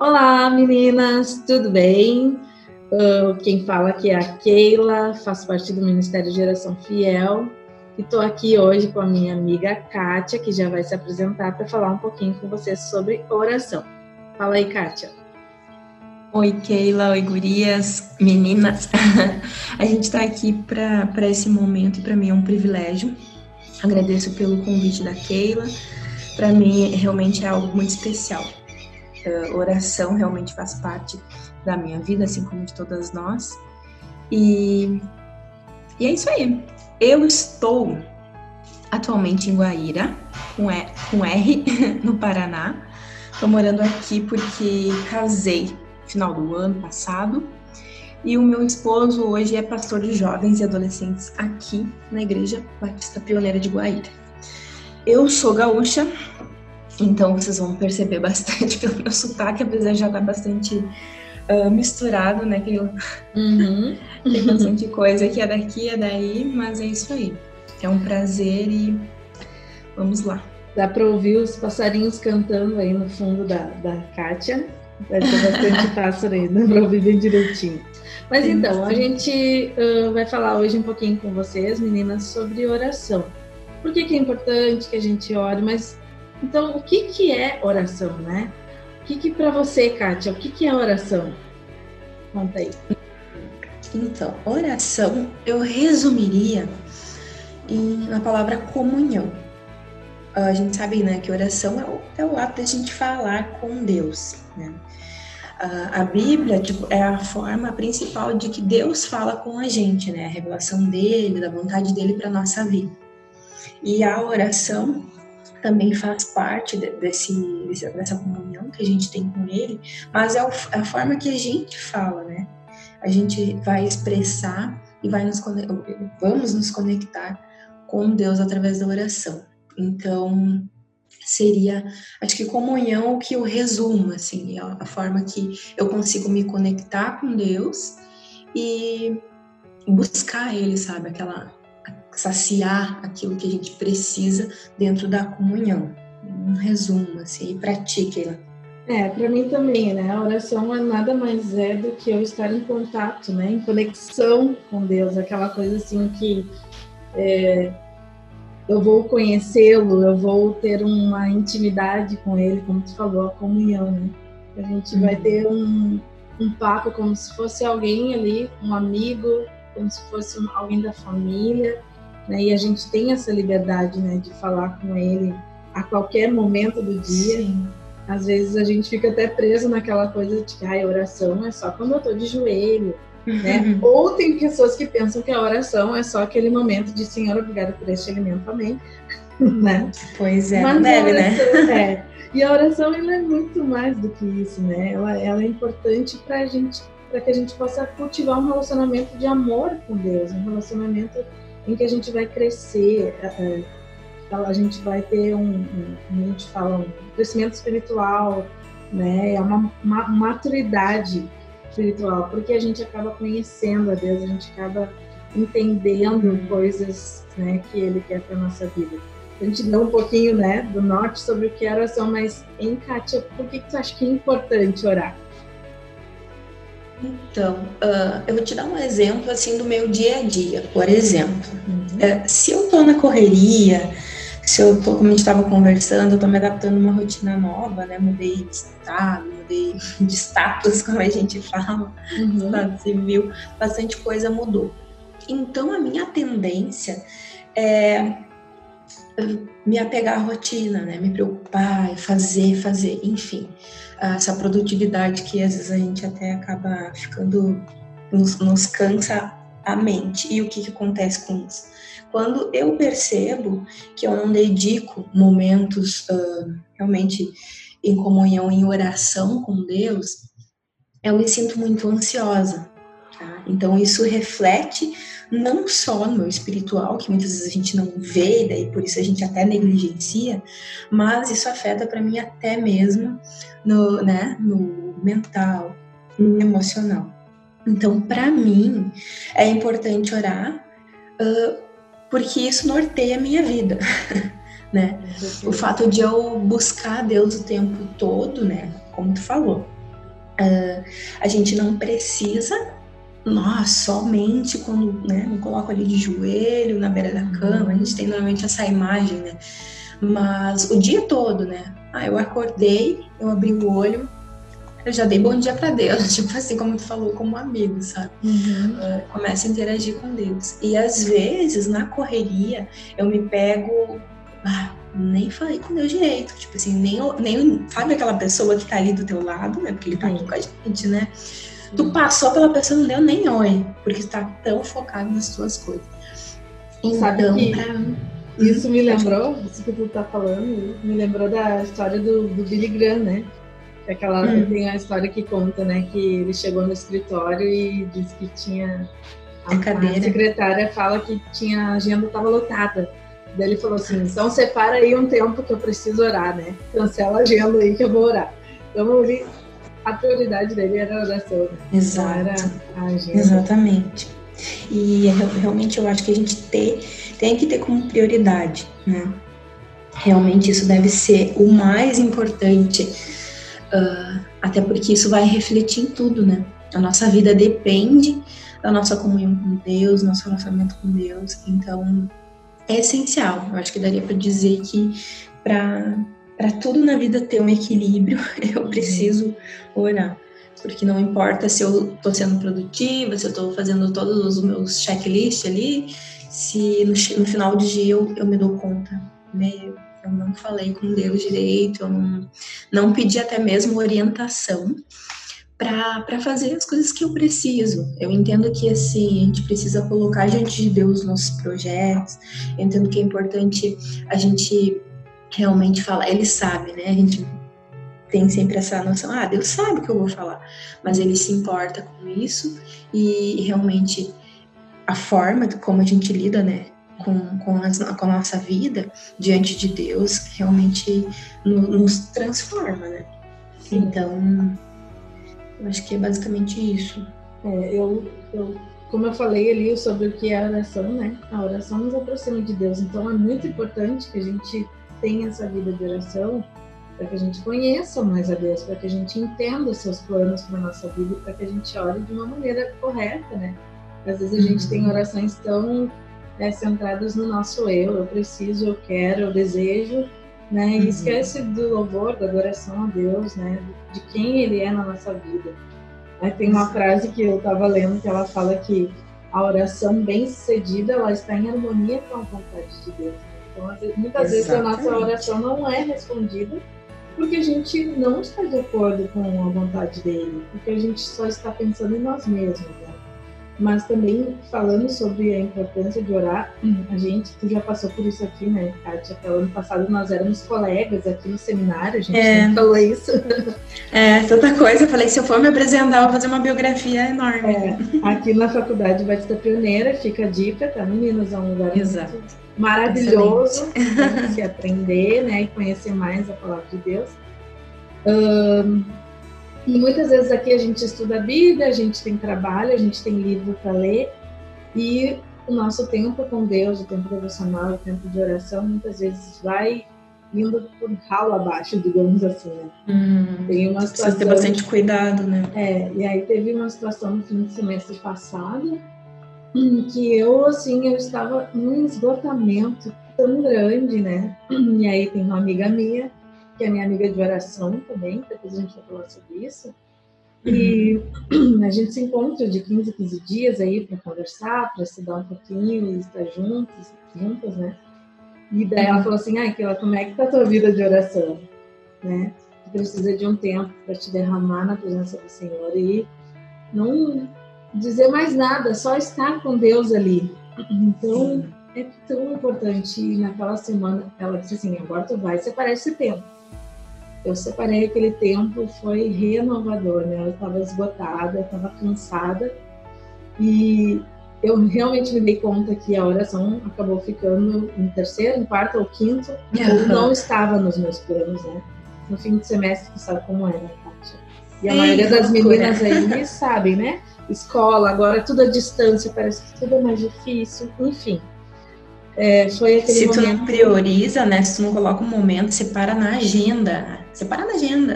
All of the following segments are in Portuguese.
Olá, meninas, tudo bem? Uh, quem fala aqui é a Keila, faço parte do Ministério Geração Fiel e estou aqui hoje com a minha amiga Kátia, que já vai se apresentar para falar um pouquinho com vocês sobre oração. Fala aí, Kátia. Oi, Keila, oi, gurias, meninas. a gente está aqui para esse momento e para mim é um privilégio. Agradeço pelo convite da Keila. Para mim, realmente é algo muito especial uh, oração realmente faz parte da minha vida, assim como de todas nós. E, e é isso aí. Eu estou atualmente em Guaíra, com, e, com R, no Paraná. Estou morando aqui porque casei final do ano passado. E o meu esposo hoje é pastor de jovens e adolescentes aqui na Igreja Batista Pioneira de Guaíra. Eu sou gaúcha, então vocês vão perceber bastante pelo meu sotaque, apesar de já estar bastante uh, misturado, né? Que eu... uhum. Tem bastante coisa que é daqui, é daí, mas é isso aí. É um prazer e vamos lá. Dá para ouvir os passarinhos cantando aí no fundo da, da Kátia. Vai ter bastante pássaro aí, dá para ouvir bem direitinho. Mas então, a gente uh, vai falar hoje um pouquinho com vocês, meninas, sobre oração. Por que, que é importante que a gente ore, mas então, o que, que é oração, né? O que, que para você, Kátia, o que, que é oração? Conta aí. Então, oração eu resumiria em, na palavra comunhão. A gente sabe né, que oração é o, é o ato de a gente falar com Deus. Né? A, a Bíblia tipo, é a forma principal de que Deus fala com a gente, né? a revelação dele, da vontade dele para nossa vida. E a oração também faz parte desse, dessa comunhão que a gente tem com ele, mas é, é a forma que a gente fala, né? A gente vai expressar e vai nos vamos nos conectar com Deus através da oração. Então, seria, acho que comunhão o que eu resumo, assim, é a forma que eu consigo me conectar com Deus e buscar Ele, sabe? Aquela saciar aquilo que a gente precisa dentro da comunhão. Um resumo, assim, e pratique É, para mim também, né? A oração é nada mais é do que eu estar em contato, né? Em conexão com Deus, aquela coisa assim que é, eu vou conhecê-lo, eu vou ter uma intimidade com ele, como tu falou, a comunhão, né? A gente uhum. vai ter um, um papo como se fosse alguém ali, um amigo, como se fosse alguém da família, né? E a gente tem essa liberdade, né, de falar com ele a qualquer momento do dia. Sim. Às vezes a gente fica até preso naquela coisa de que a oração é só quando eu tô de joelho, né? Uhum. Ou tem pessoas que pensam que a oração é só aquele momento de Senhor, obrigado por este alimento, amém. né? Pois é, Mas deve, né? É. E a oração ela é muito mais do que isso, né? Ela, ela é importante para gente, para que a gente possa cultivar um relacionamento de amor com Deus, um relacionamento em que a gente vai crescer, é, é, a gente vai ter um, como a gente fala, um crescimento espiritual, né? É uma, uma maturidade espiritual, porque a gente acaba conhecendo a Deus, a gente acaba entendendo uhum. coisas, né, que Ele quer para nossa vida. A gente deu um pouquinho, né, do norte sobre o que é oração, mas em Kátia, por que, que tu acha que é importante orar? Então, uh, eu vou te dar um exemplo assim do meu dia a dia. Por exemplo, uhum. uh, se eu tô na correria, se eu tô, como a gente estava conversando, eu tô me adaptando a uma rotina nova, né? Mudei de estado, mudei de status, como a gente fala, uhum. estado civil, bastante coisa mudou. Então, a minha tendência é me apegar à rotina, né? Me preocupar, fazer, fazer, enfim essa produtividade que às vezes a gente até acaba ficando, nos, nos cansa a mente. E o que, que acontece com isso? Quando eu percebo que eu não dedico momentos uh, realmente em comunhão, em oração com Deus, eu me sinto muito ansiosa. Tá? Então isso reflete não só no meu espiritual, que muitas vezes a gente não vê, daí por isso a gente até negligencia, mas isso afeta para mim até mesmo no, né, no mental, no emocional. Então, para mim, é importante orar, uh, porque isso norteia a minha vida, né? O fato de eu buscar Deus o tempo todo, né? Como tu falou, Uh, a gente não precisa nós somente quando né, me coloco ali de joelho na beira da cama, a gente tem normalmente essa imagem, né? Mas o dia todo, né? Ah, eu acordei, eu abri o olho, eu já dei bom dia para Deus, tipo assim, como tu falou, como amigo, sabe? Uhum. Uh, começo a interagir com Deus. E às vezes, na correria, eu me pego. Ah, nem falei com Deus direito. Tipo assim, nem, nem. Sabe aquela pessoa que tá ali do teu lado, né? Porque ele tá aqui com a gente, né? Tu passou pela pessoa, não deu nem oi, porque está tão focado nas tuas coisas. Então, pra... isso me lembrou, isso que tu tá falando, me lembrou da história do, do Billy Graham, né? Que aquela hum. tem a história que conta, né? Que ele chegou no escritório e disse que tinha a, a secretária fala que tinha a agenda estava lotada. Daí ele falou assim, então separa aí um tempo que eu preciso orar, né? Cancela a agenda aí que eu vou orar. Então ele a prioridade dele era a oração. Exato. A. Exatamente. E realmente eu acho que a gente ter, tem que ter como prioridade, né? Realmente isso deve ser o mais importante, uh, até porque isso vai refletir em tudo, né? A nossa vida depende da nossa comunhão com Deus, nosso relacionamento com Deus, então é essencial. Eu acho que daria para dizer que para para tudo na vida ter um equilíbrio, eu preciso orar. Porque não importa se eu estou sendo produtiva, se eu estou fazendo todos os meus checklists ali, se no, no final do dia eu, eu me dou conta, meu, eu não falei com Deus direito, eu não, não pedi até mesmo orientação para fazer as coisas que eu preciso. Eu entendo que assim, a gente precisa colocar diante de Deus nossos projetos, eu entendo que é importante a gente realmente falar. Ele sabe, né? A gente tem sempre essa noção, ah, Deus sabe o que eu vou falar, mas ele se importa com isso e realmente a forma como a gente lida, né, com, com, as, com a nossa vida diante de Deus realmente no, nos transforma, né? Sim. Então, eu acho que é basicamente isso. É, eu, eu, como eu falei ali sobre o que é a oração, né? A oração nos aproxima de Deus, então é muito importante que a gente tenha essa vida de oração, para que a gente conheça mais a Deus, para que a gente entenda os seus planos para nossa vida e para que a gente ore de uma maneira correta, né? Às vezes a gente tem uhum. orações tão é, centradas no nosso eu, eu preciso, eu quero, eu desejo, né? E uhum. esquece do louvor, da adoração a Deus, né? De quem Ele é na nossa vida. Aí tem uma frase que eu estava lendo que ela fala que a oração bem sucedida ela está em harmonia com a vontade de Deus. Então, muitas Exatamente. vezes a nossa oração não é respondida porque a gente não está de acordo com a vontade dele, porque a gente só está pensando em nós mesmos, né? Mas também falando sobre a importância de orar, a gente, tu já passou por isso aqui, né, Kátia? Até o ano passado nós éramos colegas aqui no seminário, a gente é. falou isso. É, tanta coisa. Eu falei, se eu for me apresentar, eu vou fazer uma biografia enorme. É, aqui na Faculdade Batista Pioneira, fica a dica, tá, meninas? É um lugar Exato. muito maravilhoso se aprender, né, e conhecer mais a palavra de Deus. Um, e muitas vezes aqui a gente estuda a Bíblia, a gente tem trabalho, a gente tem livro para ler e o nosso tempo com Deus, o tempo devocional, o tempo de oração, muitas vezes vai indo por ralo abaixo, digamos assim, né? Hum, tem uma situação, precisa ter bastante cuidado, né? É, e aí teve uma situação no fim do semestre passado que eu, assim, eu estava num esgotamento tão grande, né? E aí tem uma amiga minha, que é minha amiga de oração também, depois a gente vai falar sobre isso. E uhum. a gente se encontra de 15 a 15 dias aí para conversar, para estudar um pouquinho e estar juntos, juntas, né? E daí ela falou assim, ah, Keila, como é que tá a tua vida de oração? Né? Tu precisa de um tempo para te derramar na presença do Senhor e não dizer mais nada, só estar com Deus ali. Então, é tão importante. E naquela semana, ela disse assim: agora tu vai separar esse tempo. Eu separei aquele tempo, foi renovador, né? Eu estava esgotada, estava cansada e eu realmente me dei conta que a oração acabou ficando em terceiro, em quarto ou quinto, ou não estava nos meus planos, né? No fim do semestre, sabe como era, Kátia? E a Ei, maioria das meninas aí sabem, né? escola, agora tudo à distância, parece que tudo é mais difícil, enfim. É, foi aquele Se tu não prioriza, né? Se tu não coloca um momento, separa na agenda. Separar na agenda.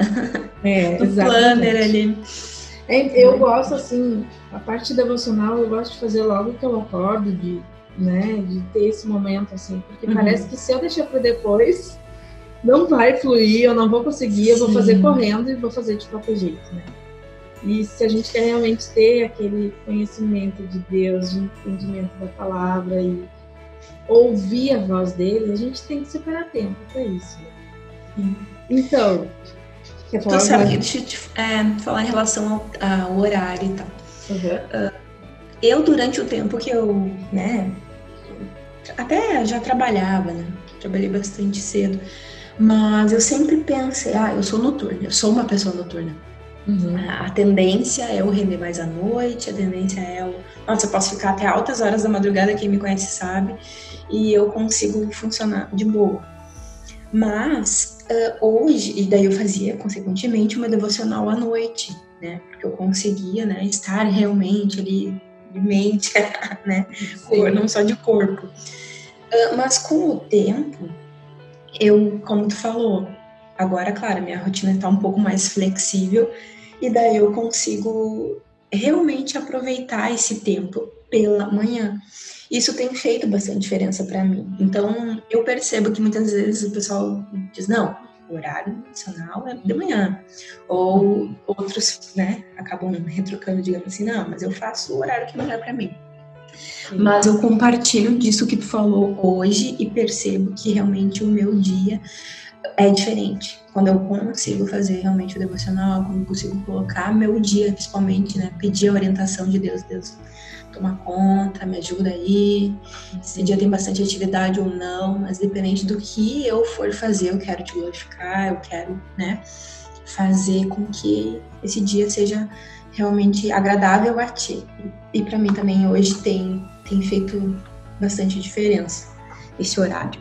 É, no planner ali. É, eu gosto, assim, a parte devocional, eu gosto de fazer logo que eu acordo, de, né, de ter esse momento, assim, porque uhum. parece que se eu deixar para depois, não vai fluir, eu não vou conseguir, eu vou fazer correndo e vou fazer de qualquer jeito, né? E se a gente quer realmente ter aquele conhecimento de Deus, de entendimento da palavra e ouvir a voz dele, a gente tem que separar tempo para isso. Né? Então? Tu sabe, deixa eu te é, falar em relação ao, ao horário e tal. Uhum. Uh, eu, durante o tempo que eu, né, até já trabalhava, né? Trabalhei bastante cedo. Mas eu sempre pensei, ah, eu sou noturna, eu sou uma pessoa noturna. Uhum. A, a tendência é eu render mais à noite, a tendência é eu. Nossa, eu posso ficar até altas horas da madrugada, quem me conhece sabe, e eu consigo funcionar de boa. Mas uh, hoje, e daí eu fazia consequentemente uma devocional à noite, né? Porque eu conseguia, né, estar realmente ali de mente, né? Sim. Não só de corpo. Uh, mas com o tempo, eu, como tu falou, agora, claro, minha rotina está um pouco mais flexível e daí eu consigo realmente aproveitar esse tempo pela manhã. Isso tem feito bastante diferença para mim. Então, eu percebo que muitas vezes o pessoal diz: não, o horário nacional é de manhã. Ou outros, né, acabam retrocando, digamos assim: não, mas eu faço o horário que é melhor para mim. Mas eu compartilho disso que tu falou hoje e percebo que realmente o meu dia é diferente. Quando eu consigo fazer realmente o devocional, quando eu consigo colocar meu dia, principalmente, né? Pedir a orientação de Deus, Deus toma conta, me ajuda aí. Se dia tem bastante atividade ou não, mas dependente do que eu for fazer, eu quero te glorificar, eu quero, né? Fazer com que esse dia seja realmente agradável a ti. E, e para mim também hoje tem, tem feito bastante diferença esse horário.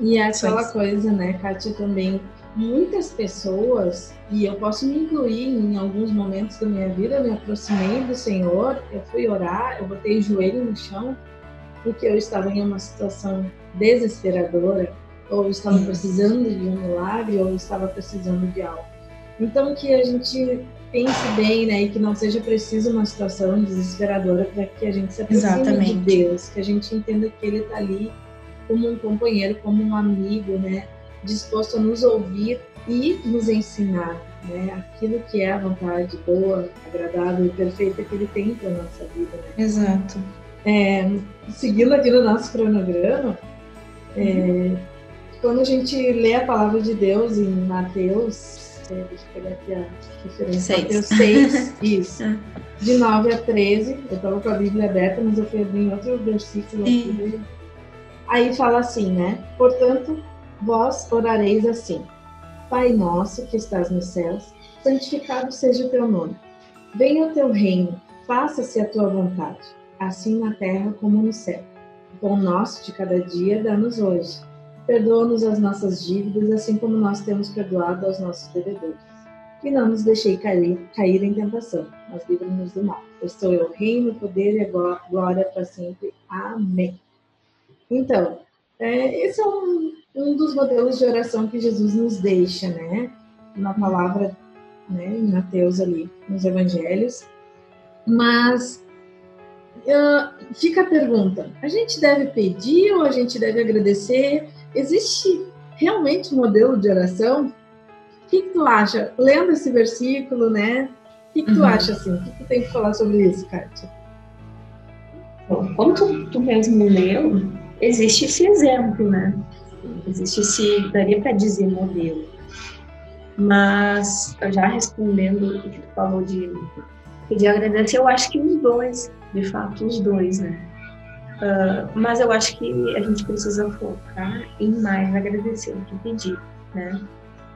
E é aquela coisa, né, Kátia, também, muitas pessoas, e eu posso me incluir em alguns momentos da minha vida, eu me aproximei do Senhor, eu fui orar, eu botei o joelho no chão, porque eu estava em uma situação desesperadora, ou estava precisando de um milagre, ou estava precisando de algo. Então, que a gente pense bem, né, e que não seja preciso uma situação desesperadora para que a gente se aproxime Exatamente. de Deus, que a gente entenda que Ele está ali como um companheiro, como um amigo, né, disposto a nos ouvir e nos ensinar, né, aquilo que é a vontade boa, agradável e perfeita que Ele tem para nossa vida. Né? Exato. É, seguindo aqui no nosso cronograma, é, uhum. quando a gente lê a palavra de Deus em Mateus deixa eu pegar aqui a referência. Mateus 6, isso. De 9 a 13. Eu estava com a Bíblia aberta, mas eu fui abrir em outro versículo aqui. Aí fala assim, né? Portanto, vós orareis assim: Pai nosso que estás nos céus, santificado seja o teu nome. Venha o teu reino, faça-se a tua vontade, assim na terra como no céu. O pão nosso de cada dia dá-nos hoje Perdoa-nos as nossas dívidas, assim como nós temos perdoado aos nossos devedores. E não nos deixei cair, cair em tentação, mas livra-nos do mal. Eu sou o reino, poder e glória para sempre. Amém. Então, é, esse é um, um dos modelos de oração que Jesus nos deixa, né? Na palavra, né, em Mateus ali, nos evangelhos. Mas uh, fica a pergunta: a gente deve pedir ou a gente deve agradecer? Existe realmente um modelo de oração? O que, que tu acha? Lendo esse versículo, né? O que, que tu uhum. acha assim? O que, que tu tem que falar sobre isso, Kátia? Bom, como tu, tu mesmo leu, existe esse exemplo, né? Existe esse, daria para dizer modelo. Mas, já respondendo o que tu falou de pedir agradecer, eu acho que os dois, de fato, os dois, né? Uh, mas eu acho que a gente precisa focar em mais agradecer do que pedir, né?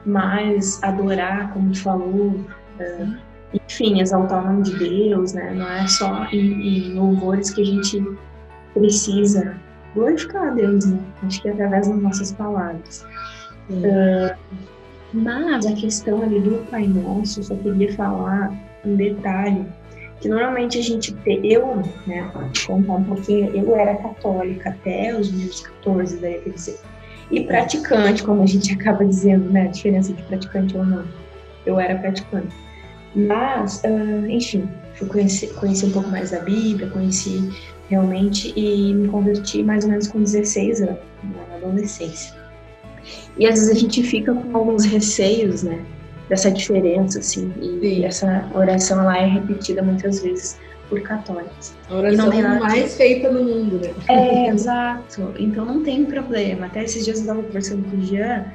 Mais adorar, como tu falou, uh, enfim, exaltar o nome de Deus, né? Não é só em, em louvores que a gente precisa glorificar a Deus, né? Acho que é através das nossas palavras. Uh, mas a questão ali do Pai Nosso, só queria falar um detalhe que normalmente a gente eu, né, contar um pouquinho, eu era católica até os meus 14, daí quer dizer. e praticante, como a gente acaba dizendo, né? A diferença de praticante ou não. Eu era praticante. Mas, uh, enfim, fui conhecer, conheci um pouco mais da Bíblia, conheci realmente e me converti mais ou menos com 16 anos, na adolescência. E às vezes a gente fica com alguns receios, né? Dessa diferença, assim. E Sim. essa oração ela é repetida muitas vezes por católicos. A oração mais de... feita no mundo, né? É, exato. Então não tem problema. Até esses dias eu estava conversando com o Jean,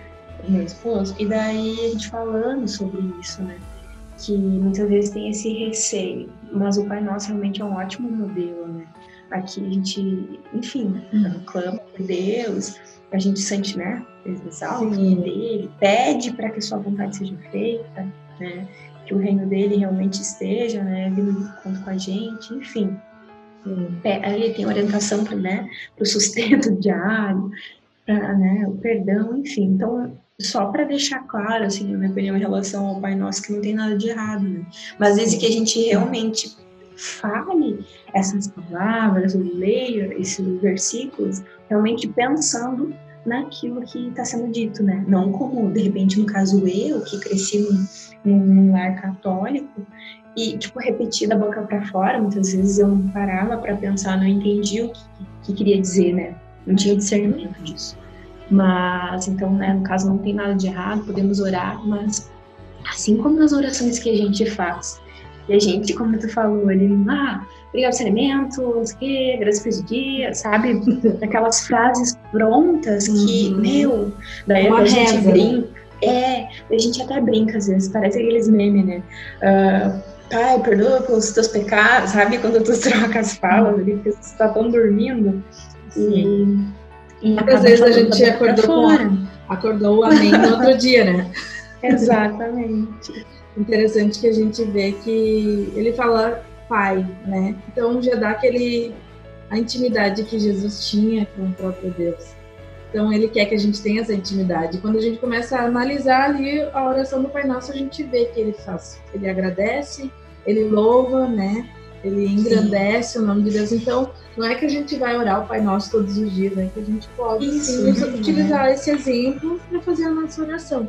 meu esposo, e daí a gente falando sobre isso, né? Que muitas vezes tem esse receio, mas o Pai Nosso realmente é um ótimo modelo, né? Aqui a gente, enfim, uhum. clama por Deus, a gente sente, né? Exalta dele, pede para que a sua vontade seja feita, né? Que o reino dele realmente esteja, né? Vindo junto com a gente, enfim. Ele tem orientação para né, o sustento diário, para né, o perdão, enfim. Então, só para deixar claro, assim, na minha opinião, em relação ao Pai Nosso, que não tem nada de errado, né? Mas desde que a gente realmente fale essas palavras, ou leia esses versículos, realmente pensando naquilo que está sendo dito, né? Não como, de repente, no caso eu, que cresci num, num lar católico, e, tipo, repetir da boca para fora, muitas vezes eu não parava para pensar, não entendi o que, que queria dizer, né? Não tinha discernimento disso. Mas, então, né, no caso, não tem nada de errado, podemos orar, mas assim como nas orações que a gente faz, e a gente, como tu falou ali, ah, obrigado pelo alimento, não sei o quê, graças dia, sabe? Aquelas frases prontas que, uhum. meu, daí Uma a gente reza, né? brinca. É, a gente até brinca às vezes, parece aqueles memes, né? Uh, pai, perdoa pelos teus pecados, sabe? Quando tu troca as falas ali, porque você tá tão dormindo. E, e Muitas vezes a gente acordou com, acordou o amém no outro dia, né? Exatamente interessante que a gente vê que ele fala pai, né? Então já dá aquele a intimidade que Jesus tinha com o próprio Deus. Então ele quer que a gente tenha essa intimidade. Quando a gente começa a analisar ali a oração do Pai Nosso, a gente vê que ele faz, ele agradece, ele louva, né? Ele engrandece sim. o nome de Deus. Então, não é que a gente vai orar o Pai Nosso todos os dias, é que a gente pode Isso, sim, utilizar esse exemplo para fazer a nossa oração.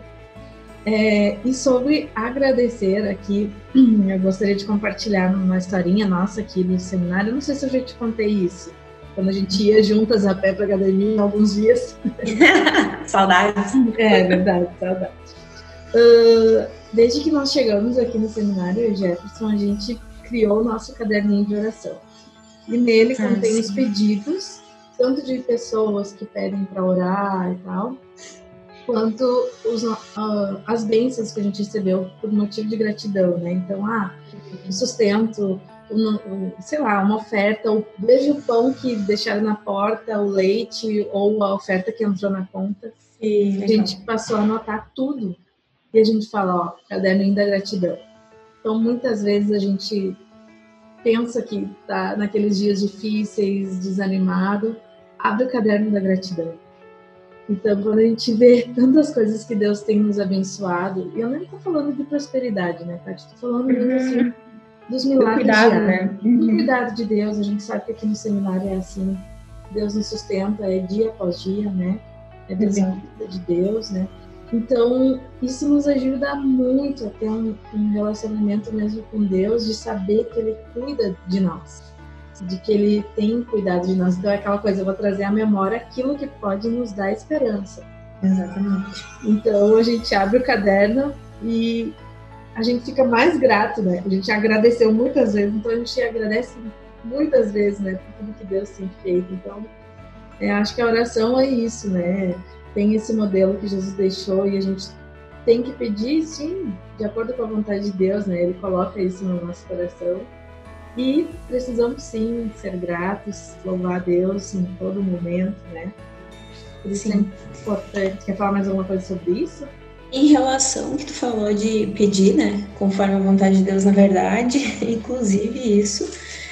É, e sobre agradecer aqui, eu gostaria de compartilhar uma historinha nossa aqui no seminário. Não sei se eu já te contei isso. Quando a gente ia juntas a pé para academia em alguns dias. saudades. É, verdade, saudades. Uh, desde que nós chegamos aqui no seminário, Jefferson, a gente criou o nosso caderninho de oração. E nele ah, contém sim. os pedidos, tanto de pessoas que pedem para orar e tal, quanto os, uh, as bênçãos que a gente recebeu por motivo de gratidão, né? Então, ah, o sustento, um, um, sei lá, uma oferta, o veja o pão que deixaram na porta, o leite ou a oferta que entrou na conta. E a gente passou a anotar tudo e a gente fala, ó, caderno da gratidão. Então, muitas vezes a gente pensa que tá naqueles dias difíceis, desanimado, abre o caderno da gratidão então, quando a gente vê tantas coisas que Deus tem nos abençoado, e eu nem estou falando de prosperidade, né, Tati? Estou falando mesmo assim uhum. dos milagres. Do cuidado, né? Uhum. Do cuidado de Deus. A gente sabe que aqui no seminário é assim. Deus nos sustenta, é dia após dia, né? É dependência de Deus, né? Então, isso nos ajuda muito a ter um, um relacionamento mesmo com Deus, de saber que Ele cuida de nós de que ele tem cuidado de nós. Então é aquela coisa, eu vou trazer à memória aquilo que pode nos dar esperança. Exatamente. Então a gente abre o caderno e a gente fica mais grato, né? A gente agradeceu muitas vezes, então a gente agradece muitas vezes, né, por tudo que Deus tem feito. Então, é, acho que a oração é isso, né? Tem esse modelo que Jesus deixou e a gente tem que pedir, sim, de acordo com a vontade de Deus, né? Ele coloca isso no nosso coração e precisamos sim ser gratos, louvar a Deus em todo momento, né? Por isso sim. é importante. Quer falar mais alguma coisa sobre isso? Em relação ao que tu falou de pedir, né? Conforme a vontade de Deus, na verdade, inclusive isso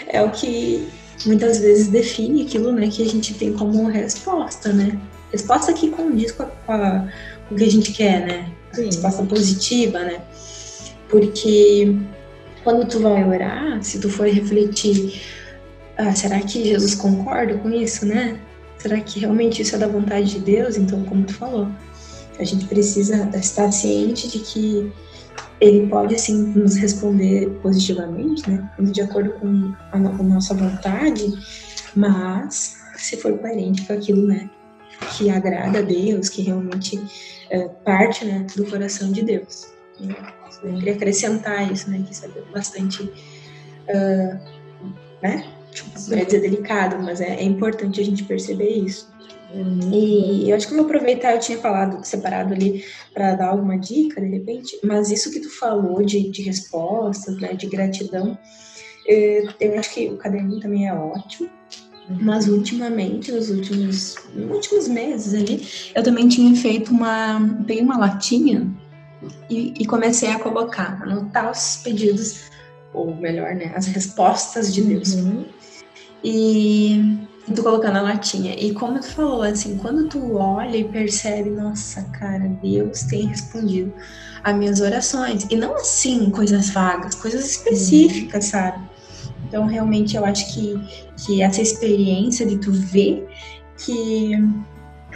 é o que muitas vezes define aquilo, né, que a gente tem como resposta, né? Resposta que condiz com, a, com, a, com o que a gente quer, né? A resposta positiva, né? Porque quando tu vai orar, se tu for refletir, ah, será que Jesus concorda com isso, né? será que realmente isso é da vontade de Deus? Então, como tu falou, a gente precisa estar ciente de que ele pode assim nos responder positivamente, né, de acordo com a, nossa vontade, mas se for coerente com aquilo, né, que agrada a Deus, que realmente é, parte, né, do coração de Deus. Queria acrescentar isso, né, que isso é bastante, uh, né, tipo, é dizer delicado, mas é, é importante a gente perceber isso. E eu acho que eu vou aproveitar, eu tinha falado separado ali para dar alguma dica, de repente, mas isso que tu falou de, de respostas, né, de gratidão, eu, eu acho que o caderninho também é ótimo, mas ultimamente, nos últimos, nos últimos meses ali, eu também tinha feito uma, peguei uma latinha e, e comecei a colocar, anotar os pedidos, ou melhor, né, as respostas de Deus. Uhum. E tu colocando a latinha. E como tu falou, assim, quando tu olha e percebe, nossa, cara, Deus tem respondido a minhas orações. E não assim, coisas vagas, coisas específicas, uhum. sabe? Então, realmente, eu acho que, que essa experiência de tu ver que,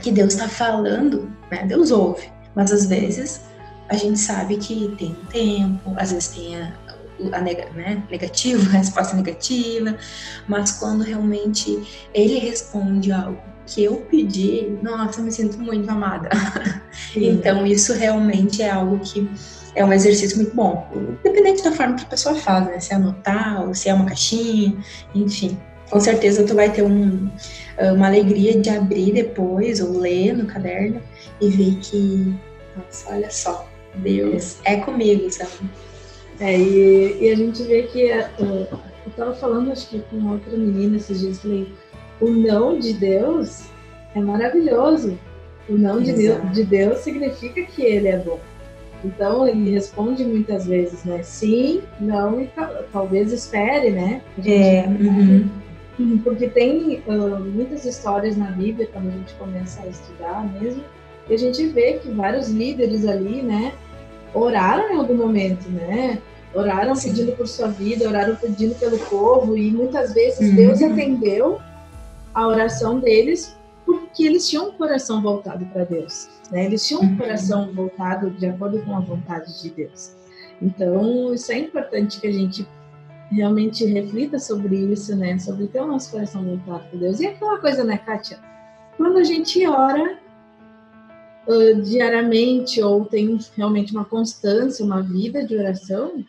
que Deus está falando, né? Deus ouve. Mas às vezes a gente sabe que tem um tempo, às vezes tem a, a né, negativo, a resposta negativa, mas quando realmente ele responde algo que eu pedi, nossa, eu me sinto muito amada. então, isso realmente é algo que é um exercício muito bom, independente da forma que a pessoa faz, né? Se é anotar, ou se é uma caixinha, enfim. Com certeza tu vai ter um, uma alegria de abrir depois, ou ler no caderno, e ver que, nossa, olha só, Deus é comigo, sabe? É, e, e, a gente vê que uh, eu estava falando, acho que com outra menina esses dias, falei, o não de Deus é maravilhoso. O não de Deus, de Deus, significa que ele é bom. Então ele responde muitas vezes, né? Sim, não e talvez espere, né? É. Uhum. Porque tem uh, muitas histórias na Bíblia quando a gente começa a estudar mesmo, e a gente vê que vários líderes ali, né? Oraram em algum momento, né? Oraram Sim. pedindo por sua vida, oraram pedindo pelo povo, e muitas vezes uhum. Deus atendeu a oração deles porque eles tinham um coração voltado para Deus. Né? Eles tinham um uhum. coração voltado de acordo com a vontade de Deus. Então, isso é importante que a gente realmente reflita sobre isso, né? Sobre ter o nosso coração voltado para Deus. E aquela coisa, né, Kátia? Quando a gente ora uh, diariamente ou tem realmente uma constância, uma vida de oração,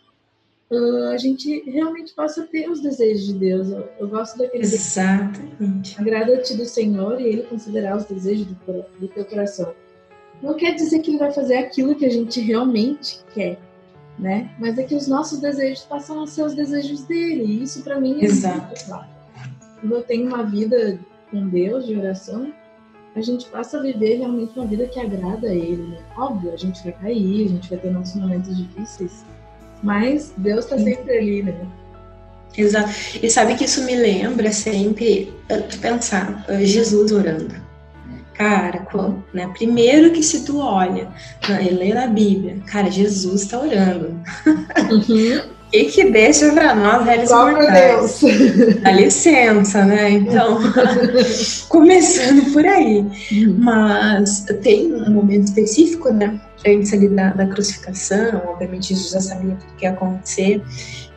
uh, a gente realmente possa ter os desejos de Deus. Eu, eu gosto daquele. Exatamente. Agrada-te do Senhor e Ele considerar os desejos do, do teu coração. Não quer dizer que Ele vai fazer aquilo que a gente realmente quer, né? Mas é que os nossos desejos passam a ser os desejos dele. E isso para mim é Exato. muito claro. Quando eu tenho uma vida com Deus de oração, a gente passa a viver realmente uma vida que agrada a Ele. Né? Óbvio, a gente vai cair, a gente vai ter nossos momentos difíceis, mas Deus está sempre ali, né? Exato. E sabe que isso me lembra sempre de pensar Jesus orando. Cara, quando, né? Primeiro que se tu olha e lê na Bíblia, cara, Jesus está orando. Uhum. e que deixa para nós, velhos mortais. Dá licença, né? Então, começando por aí. Uhum. Mas tem um momento específico, né? Antes ali da, da crucificação, obviamente Jesus já sabia tudo que ia acontecer,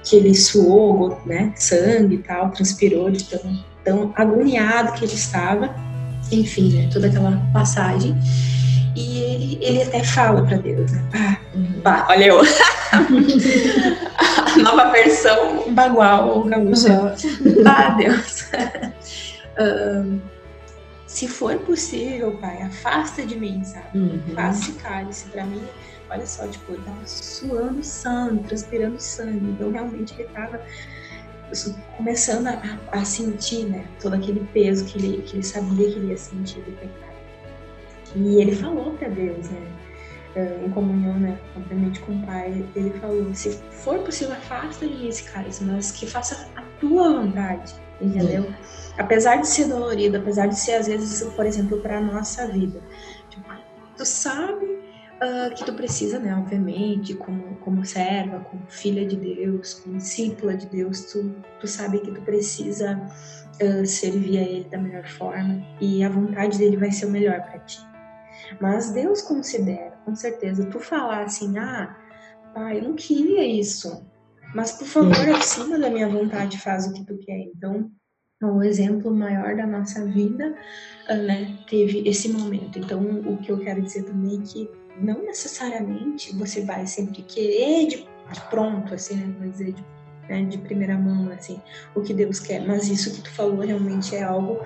que ele suou, né? Sangue e tal, transpirou de tão, tão agoniado que ele estava. Enfim, né? Toda aquela passagem. E ele, ele até fala para Deus, né? Ah, bah, olha eu. nova versão bagual ou gaúcha. Ah, Deus. um, se for possível, pai, afasta de mim, sabe? Uhum. Faça cálice para mim. Olha só, tipo, eu tava suando sangue, transpirando sangue. Então, realmente, ele tava começando a, a, sentir, né? Todo aquele peso que ele, que ele sabia que ele ia sentir do pecado. E ele falou para Deus, né? Em comunhão, né, obviamente com o Pai, ele falou: se for possível, afasta de mim esse cálice, mas que faça a tua vontade, entendeu? Sim. Apesar de ser dolorido, apesar de ser às vezes, por exemplo, para a nossa vida. Tipo, tu sabe uh, que tu precisa, né, obviamente, como, como serva, como filha de Deus, como discípula de Deus, tu, tu sabe que tu precisa uh, servir a Ele da melhor forma e a vontade dele vai ser o melhor para ti. Mas Deus considera, com certeza, tu falar assim, ah, pai, eu não queria isso, mas por favor, acima da minha vontade, faz o que tu quer. Então, o exemplo maior da nossa vida, né, teve esse momento. Então, o que eu quero dizer também é que não necessariamente você vai sempre querer de, pronto, assim, né, vou dizer, de, né, de primeira mão, assim, o que Deus quer. Mas isso que tu falou realmente é algo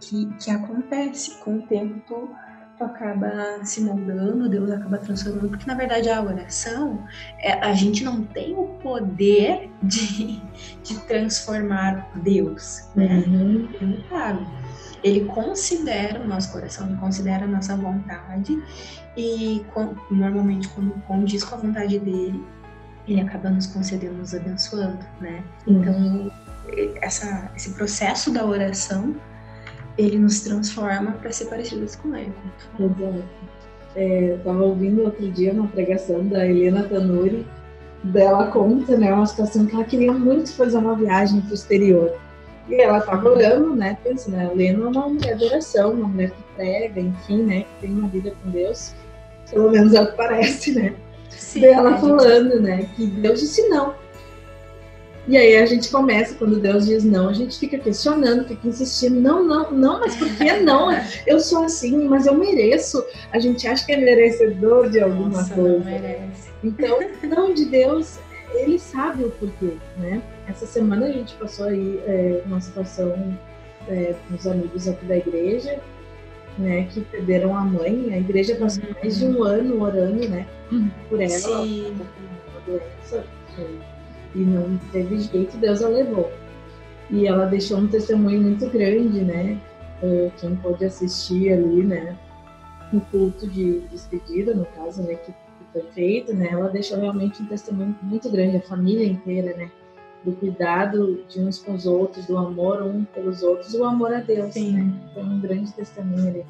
que, que acontece com o tempo. Tu acaba se moldando, Deus acaba transformando, porque na verdade a oração, é, a gente não tem o poder de, de transformar Deus, né? Uhum. Ele sabe. Ele considera o nosso coração, ele considera a nossa vontade e com, normalmente quando condiz com a vontade dele, ele acaba nos concedendo, nos abençoando, né? Então, essa, esse processo da oração, ele nos transforma para ser parecidos com ele. Exato. É, estava ouvindo outro dia uma pregação da Helena Tanuri, dela conta, né, uma situação que ela queria muito fazer uma viagem para o exterior. E ela estava orando, né, pensando, né, Helena é uma mulher de oração, uma mulher que prega, enfim, né, que tem uma vida com Deus. Pelo menos é o que parece, né? Sim, ela falando, né? Que Deus disse não. E aí a gente começa, quando Deus diz não, a gente fica questionando, fica insistindo, não, não, não, mas por que não? Eu sou assim, mas eu mereço. A gente acha que é merecedor de alguma Nossa, coisa. Não merece. Então, não de Deus, ele sabe o porquê, né? Essa semana a gente passou aí é, uma situação é, com os amigos aqui da igreja, né, que perderam a mãe. A igreja passou uhum. mais de um ano orando, né, por ela, Sim. uma doença, e não teve jeito, Deus a levou. E ela deixou um testemunho muito grande, né, eh, quem pôde assistir ali, né, no culto de despedida, no caso, né, que foi feito, né, ela deixou realmente um testemunho muito grande, a família inteira, né, do cuidado de uns com os outros, do amor um pelos outros, o amor a Deus, Sim. né? Foi um grande testemunho ali.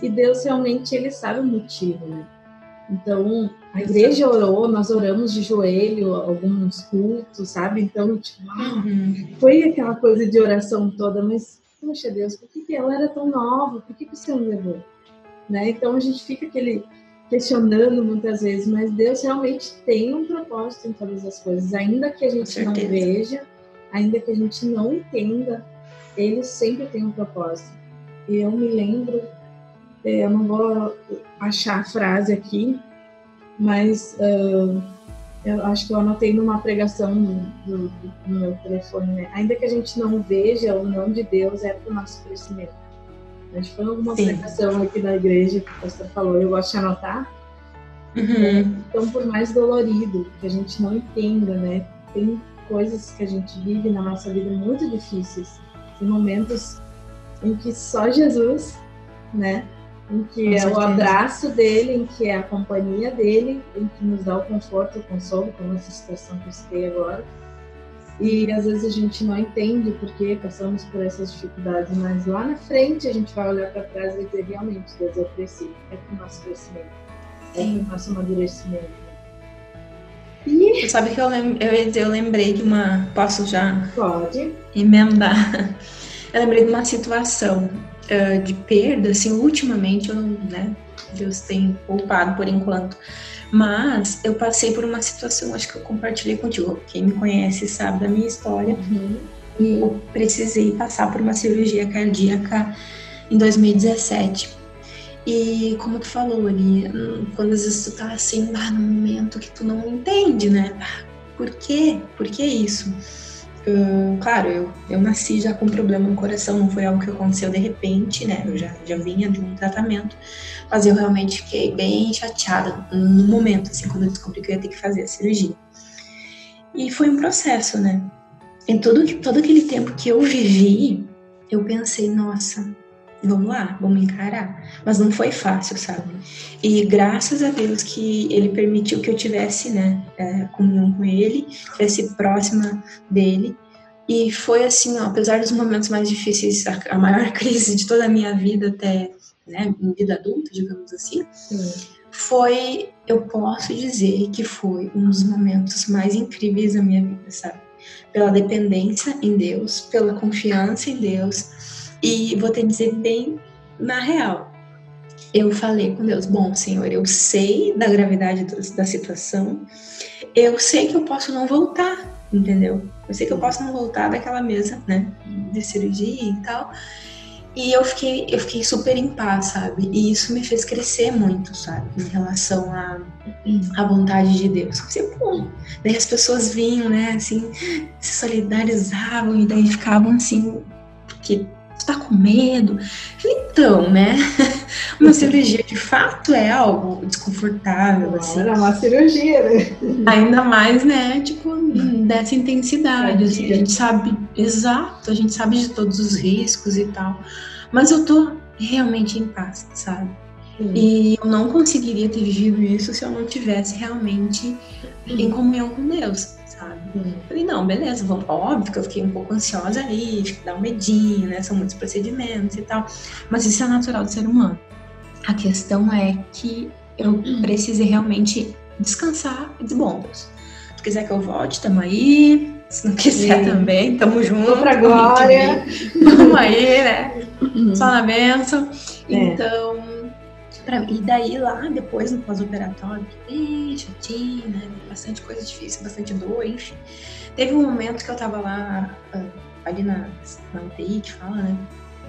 E Deus realmente ele sabe o motivo, né? Então, a igreja orou, nós oramos de joelho, alguns cultos, sabe? Então, tipo, uhum. foi aquela coisa de oração toda, mas, poxa Deus, por que, que ela era tão nova? Por que, que você não levou? Né? Então, a gente fica aquele questionando muitas vezes, mas Deus realmente tem um propósito em todas as coisas, ainda que a gente não veja, ainda que a gente não entenda, Ele sempre tem um propósito. E eu me lembro, é, eu não vou achar a frase aqui, mas uh, eu acho que eu anotei numa pregação do, no meu telefone, né? ainda que a gente não veja o nome de Deus, é para o nosso crescimento. Acho que foi alguma pregação aqui da igreja que o pastor falou, eu gosto de anotar. Uhum. Então, por mais dolorido que a gente não entenda, né? Tem coisas que a gente vive na nossa vida muito difíceis. Tem momentos em que só Jesus, né? Em que é o abraço dele, em que é a companhia dele, em que nos dá o conforto, o consolo, como essa situação que eu citei agora e às vezes a gente não entende por que passamos por essas dificuldades, mas lá na frente a gente vai olhar para trás e dizer realmente, Deus, eu cresci, é para o nosso crescimento, é para o nosso amadurecimento. E... Sabe que eu, eu lembrei de uma. Posso já? Pode. Emendar. Eu lembrei de uma situação uh, de perda, assim, ultimamente, eu, né, Deus tem poupado por enquanto mas eu passei por uma situação, acho que eu compartilhei contigo. Quem me conhece sabe da minha história. Uhum. E eu precisei passar por uma cirurgia cardíaca em 2017. E como tu falou ali, quando às vezes tu tá assim, lá no momento que tu não entende, né? Ah, por quê? Por que isso? Uh, claro, eu, eu nasci já com problema no coração, não foi algo que aconteceu de repente, né? Eu já, já vinha de um tratamento, mas eu realmente fiquei bem chateada no momento, assim, quando eu descobri que eu ia ter que fazer a cirurgia. E foi um processo, né? Em todo, todo aquele tempo que eu vivi, eu pensei, nossa, vamos lá, vamos encarar. Mas não foi fácil, sabe? E graças a Deus que ele permitiu que eu tivesse, né, é, comunhão com ele, tivesse próxima dele. E foi assim, ó, apesar dos momentos mais difíceis, a, a, maior crise de toda a minha vida até, né, vida adulta, digamos assim, Sim. foi, eu posso dizer que foi um dos momentos mais incríveis da minha vida, sabe? Pela dependência em Deus, pela confiança em Deus. E vou te dizer bem na real, eu falei com Deus: Bom, Senhor, eu sei da gravidade da situação, eu sei que eu posso não voltar, entendeu? Eu sei que eu posso não voltar daquela mesa, né, de cirurgia e tal. E eu fiquei, eu fiquei super em paz, sabe? E isso me fez crescer muito, sabe? Em relação à a, a vontade de Deus. Você, pô, daí as pessoas vinham, né, assim, se solidarizavam e daí ficavam assim, porque tá com medo. Então, né? Uma cirurgia de fato é algo desconfortável, assim. Era uma cirurgia, né? Ainda mais, né? Tipo, dessa intensidade. Assim, a gente sabe, exato, a gente sabe de todos os riscos e tal. Mas eu tô realmente em paz, sabe? E eu não conseguiria ter vivido isso se eu não tivesse realmente em comunhão com Deus sabe? Falei, não, beleza, vamos. Óbvio que eu fiquei um pouco ansiosa ali, dá um medinho, né? São muitos procedimentos e tal. Mas isso é natural do ser humano. A questão é que eu uhum. precisei realmente descansar e dizer, bom, Deus, se quiser que eu volte, tamo aí. Se não quiser Sim. também, tamo junto. Vamos pra glória. Tamo aí, né? Uhum. Só na benção. É. Então, Pra, e daí lá, depois no pós-operatório, bem chatinho, né? Bastante coisa difícil, bastante dor, enfim. Teve um momento que eu tava lá, ah, ali na, na UTI, que fala, né?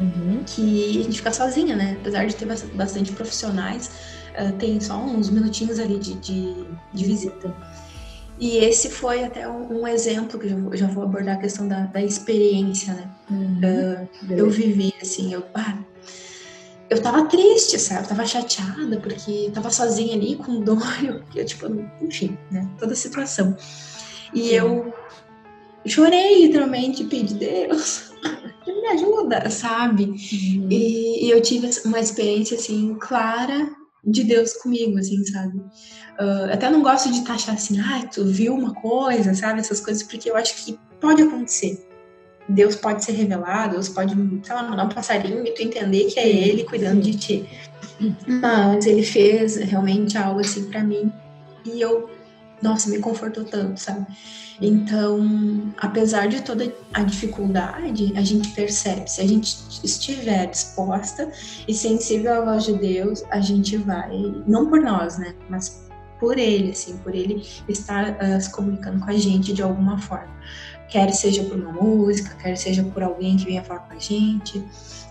Uhum. Que a gente fica sozinha, né? Apesar de ter bastante profissionais, uh, tem só uns minutinhos ali de, de, de visita. E esse foi até um, um exemplo que eu já, vou abordar a questão da, da experiência, né? Uhum. Uh, eu vivi assim, eu, ah, eu tava triste, sabe? Eu tava chateada porque tava sozinha ali com dor, eu, eu tipo, enfim, né? Toda a situação. E eu chorei literalmente, pedi Deus, me ajuda, sabe? Uhum. E, e, eu tive uma experiência assim clara de Deus comigo, assim, sabe? Uh, até não gosto de taxar assim, ah, tu viu uma coisa, sabe? Essas coisas, porque eu acho que pode acontecer. Deus pode ser revelado, Deus pode, sei lá, mandar um passarinho e tu entender que é Ele cuidando de ti. Mas Ele fez realmente algo assim para mim e eu, nossa, me confortou tanto, sabe? Então, apesar de toda a dificuldade, a gente percebe, se a gente estiver disposta e sensível à voz de Deus, a gente vai, não por nós, né, mas por Ele, assim, por Ele estar uh, se comunicando com a gente de alguma forma quer seja por uma música, quer seja por alguém que venha falar com a gente.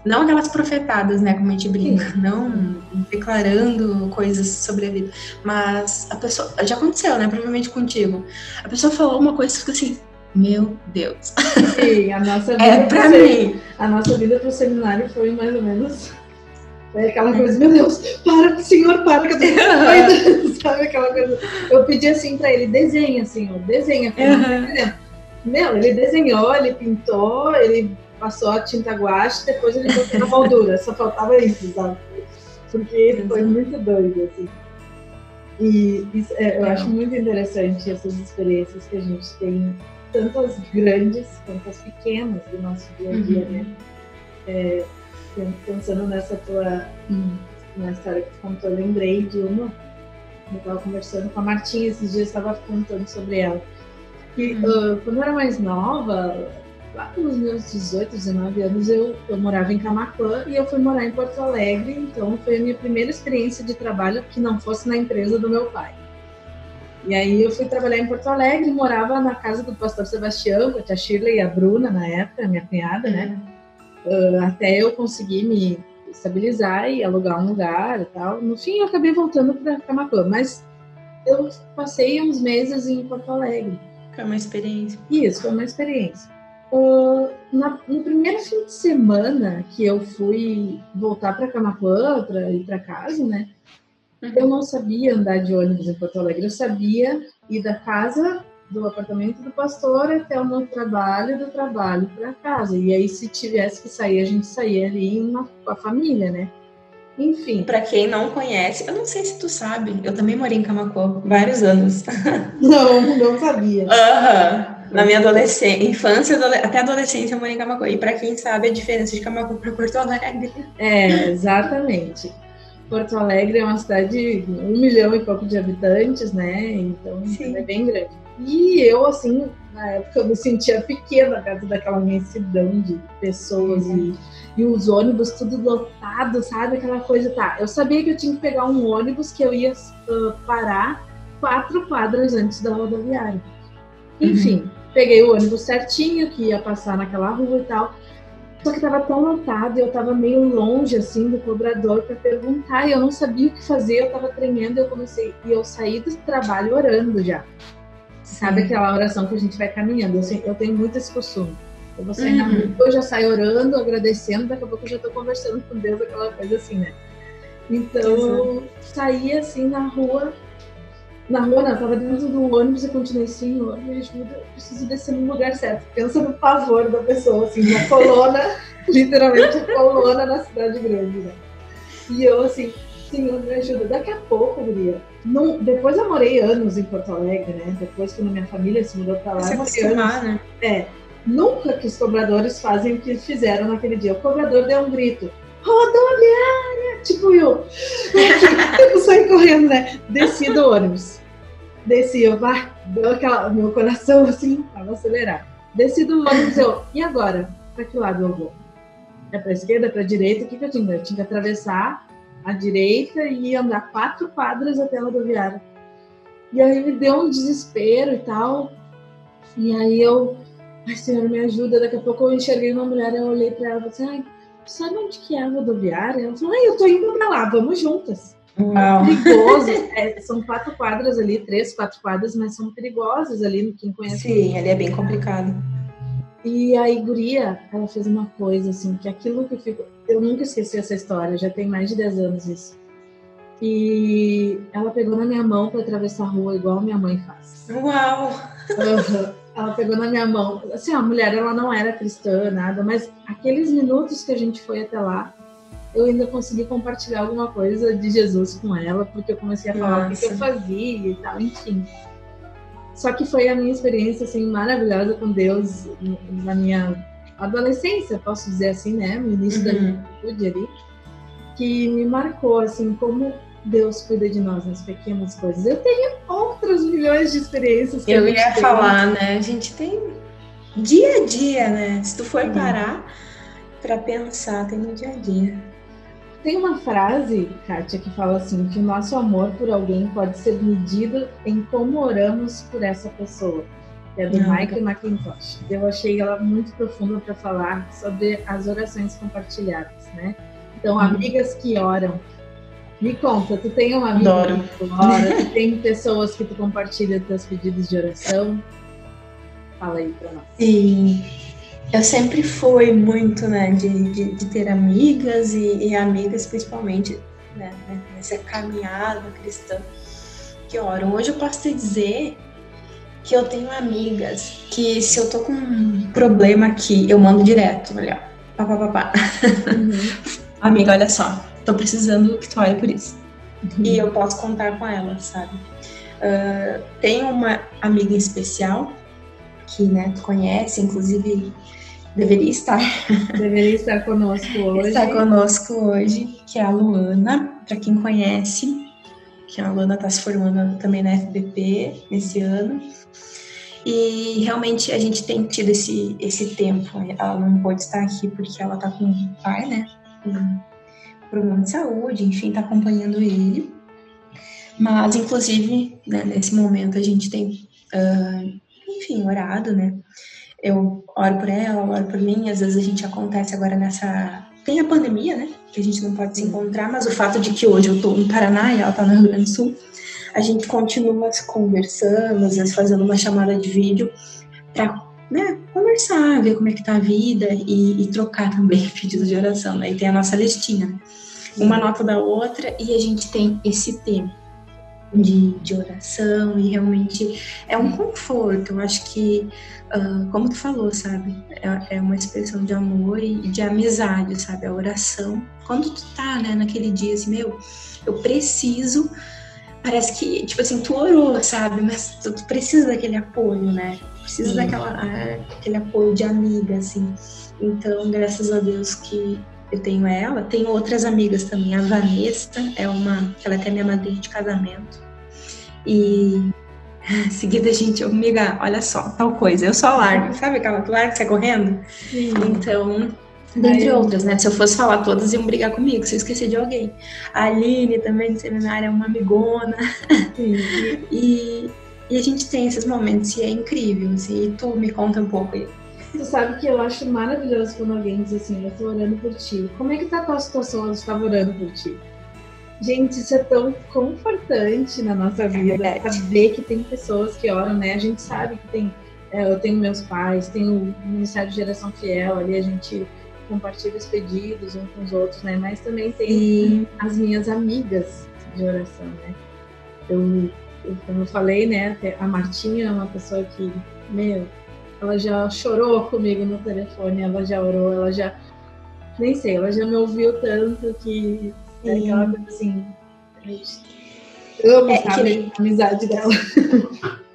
Não aquelas profetadas, né, como a gente brinca, não declarando coisas sobre a vida, mas a pessoa, já aconteceu, né, provavelmente contigo. A pessoa falou uma coisa e fica assim, meu Deus. Sim, a nossa vida é pra mim. A nossa vida pro seminário foi mais ou menos foi aquela coisa, meu Deus, para, senhor, para, que eu tô sabe aquela coisa. Eu pedi assim pra ele, desenha, senhor, desenha, uhum. Meu, ele desenhou, ele pintou, ele passou a tinta guache, depois ele botou na moldura, só faltava isso, sabe? Porque foi muito doido, assim. E isso, é, eu acho muito interessante essas experiências que a gente tem, tanto as grandes quanto as pequenas do nosso dia a dia, uhum. né? É, pensando nessa tua hum, na história que tu contou, eu lembrei de uma. Eu estava conversando com a Martinha esses dias, estava contando sobre ela que uh, quando eu era mais nova, lá nos meus 18, 19 anos, eu, eu morava em Camacuã e eu fui morar em Porto Alegre, então foi a minha primeira experiência de trabalho que não fosse na empresa do meu pai. E aí eu fui trabalhar em Porto Alegre, morava na casa do pastor Sebastião, com a tia Shirley e a Bruna na época, minha cunhada, né? Uh, até eu conseguir me estabilizar e alugar um lugar e tal. No fim, eu acabei voltando para Camacuã, mas eu passei uns meses em Porto Alegre. Foi uma experiência. Isso, foi uma experiência. Uh, na, no primeiro fim de semana que eu fui voltar para Camacuã, para ir para casa, né? Uhum. Eu não sabia andar de ônibus em Porto Alegre. Eu sabia ir da casa do apartamento do pastor até o meu trabalho, do trabalho para casa. E aí, se tivesse que sair, a gente saía ali com a família, né? Enfim. Para quem não conhece, eu não sei se tu sabe, eu também morei em Camacô vários anos. Não, não sabia. Aham. Uhum. Na minha adolescência, infância, até adolescência eu morei em Camacô. E para quem sabe a diferença de Camacô para Porto Alegre. É, exatamente. Porto Alegre é uma cidade de um milhão e pouco de habitantes, né? Então é bem grande. E eu, assim, na época eu me sentia pequena causa daquela imensidão de pessoas uhum. e, e os ônibus tudo lotado, sabe? Aquela coisa, tá. Eu sabia que eu tinha que pegar um ônibus que eu ia uh, parar quatro quadras antes da rodoviária. Enfim, uhum. peguei o ônibus certinho, que ia passar naquela rua e tal. Só que tava tão lotado, eu tava meio longe assim do cobrador para perguntar, e eu não sabia o que fazer, eu tava tremendo, eu comecei e eu saí do trabalho orando já. Sabe aquela oração que a gente vai caminhando? Eu, eu tenho muito esse costume. Eu vou sair uhum. na rua, eu já saio orando, agradecendo, daqui a pouco eu já tô conversando com Deus, aquela coisa assim, né? Então eu saí assim na rua, na rua não, eu tava dentro do ônibus e continuei, Senhor, me ajuda, eu preciso descer no lugar certo. Pensa no pavor da pessoa, assim, uma colona, literalmente colona na cidade grande, né? E eu assim, Senhor, me ajuda. Daqui a pouco, Guria. Não, depois eu morei anos em Porto Alegre, né? Depois, quando minha família se mudou pra lá. Se acostumar, né? É. Nunca que os cobradores fazem o que fizeram naquele dia. O cobrador deu um grito. Rodoviária! Tipo eu. Eu saí correndo, né? Desci do ônibus. Desci, eu, vai, deu aquela. Meu coração assim, tava acelerado. Desci do ônibus, eu. E agora? Pra que lado eu vou? É pra esquerda, pra direita? O que, que eu tinha? Eu tinha que atravessar à direita e andar quatro quadras até a rodoviária. E aí me deu um desespero e tal. E aí eu, ai, senhor, me ajuda. Daqui a pouco eu enxerguei uma mulher, eu olhei para ela e falei, ai, sabe onde que é a rodoviária? Ela falou, ai, eu tô indo para lá, vamos juntas. Uau. Perigoso. É, são quatro quadras ali, três, quatro quadras, mas são perigosas ali, quem conhece. Sim, ali é bem complicado. E a guria, ela fez uma coisa assim, que aquilo que ficou. Eu nunca esqueci essa história, já tem mais de 10 anos isso. E ela pegou na minha mão para atravessar a rua, igual minha mãe faz. Uau! Ela pegou na minha mão. Assim, a mulher, ela não era cristã, nada, mas aqueles minutos que a gente foi até lá, eu ainda consegui compartilhar alguma coisa de Jesus com ela, porque eu comecei a falar Nossa. o que eu fazia e tal, enfim. Só que foi a minha experiência assim maravilhosa com Deus na minha adolescência, posso dizer assim, né, no início uhum. da juventude ali, que me marcou assim como Deus cuida de nós nas pequenas coisas. Eu tenho outras milhões de experiências. Que Eu ia tem. falar, né? A gente tem dia a dia, né? Se tu for uhum. parar para pensar, tem no dia a dia. Tem uma frase, Kátia, que fala assim: que o nosso amor por alguém pode ser medido em como oramos por essa pessoa. É do Não, Michael McIntosh. Eu achei ela muito profunda para falar sobre as orações compartilhadas, né? Então, hum. amigas que oram. Me conta, tu tem uma amiga Adoro. que tu ora, tu tem pessoas que tu compartilha teus pedidos de oração? Fala aí para nós. Sim. Eu sempre fui muito, né, de, de, de ter amigas e, e, amigas, principalmente, né, né, nessa caminhada cristã que oram. Hoje eu posso te dizer que eu tenho amigas que se eu tô com um problema aqui, eu mando direto, olha, pá, pá, pá, pá. Uhum. Amiga, olha só, tô precisando que tu olhe por isso. Uhum. E eu posso contar com ela, sabe? Uh, tenho uma amiga em especial que, né, tu conhece, inclusive deveria estar. Deveria estar conosco hoje. Está conosco hoje, que é a Luana, para quem conhece, que a Luana está se formando também na FBP esse ano. E realmente a gente tem tido esse, esse tempo. Ela não pode estar aqui porque ela está com o pai, né? Com problema de saúde, enfim, está acompanhando ele. Mas, inclusive, né, nesse momento a gente tem, uh, enfim, orado, né? eu oro por ela, oro por mim, às vezes a gente acontece agora nessa. Tem a pandemia, né? Que a gente não pode se encontrar, mas o fato de que hoje eu tô no Paraná e ela tá no Rio Grande do Sul, a gente continua conversando, às vezes fazendo uma chamada de vídeo para né, conversar, ver como é que tá a vida e, e trocar também pedidos de oração, né? E tem a nossa listinha, uma nota da outra e a gente tem esse tempo de, de oração e realmente é um conforto. Eu acho que, uh, como tu falou, sabe, é, é, uma expressão de amor e de amizade, sabe, a oração. Quando tu tá, né, naquele dia assim, meu, eu preciso, parece que, tipo assim, tu orou, sabe, mas tu, tu precisa daquele apoio, né, precisa daquela, uh, aquele apoio de amiga, assim. Então, graças a Deus que eu tenho ela, tenho outras amigas também. A Vanessa é uma, ela é até minha madrinha de casamento. E seguida a gente, amiga, olha só, tal coisa, eu só largo, sabe aquela que larga, sai correndo? Sim. Então, dentre outras, né? Se eu fosse falar todas, iam brigar comigo, se eu esquecer de alguém. A Aline também de seminário é uma amigona. e, e a gente tem esses momentos e é incrível, assim, e tu me conta um pouco aí. Tu sabe que eu acho maravilhoso quando alguém diz assim, eu tô orando por ti. Como é que tá a tua situação? Eu estava orando por ti. Gente, isso é tão confortante na nossa é vida, é saber que tem pessoas que oram, né? A gente sabe que tem, é, eu tenho meus pais, tenho o Ministério de Geração Fiel, ali a gente compartilha os pedidos uns com os outros, né? Mas também tem e... as minhas amigas de oração, né? Eu, eu, como eu falei, né? A Martinha é uma pessoa que, meu, ela já chorou comigo no telefone, ela já orou, ela já. Nem sei, ela já me ouviu tanto que é aquela coisa assim. Eu amo, é, sabe, a amizade dela.